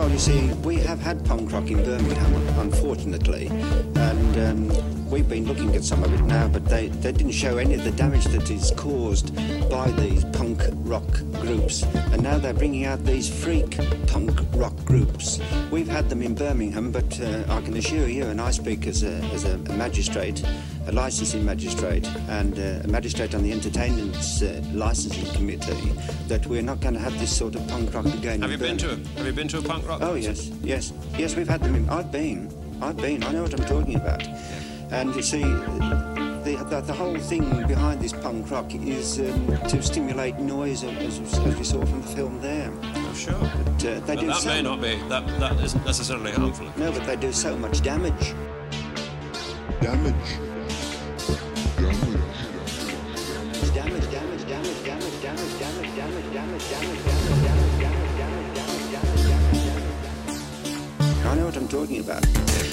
well, you see, we have had punk rock in Birmingham, unfortunately, and um, we've been looking at some of it now, but they, they didn't show any of the damage that is caused by these punk rock groups. And now they're bringing out these freak punk rock groups. We've had them in Birmingham, but uh, I can assure you, and I speak as a, as a magistrate, a licensing magistrate, and uh, a magistrate on the entertainment uh, licensing committee, that we're not going to have this sort of punk rock again. Have in you been to a, Have you been to a punk rock? Oh yes, yes, yes. We've had them. In, I've been. I've been. I know what I'm talking about. And you see, the, the, the whole thing behind this punk rock is um, to stimulate noise, as, as we saw from the film there. Oh, sure. But uh, they But do that so may not be. That that isn't necessarily harmful. No, but they do so much damage. Damage. Damage. Talking about.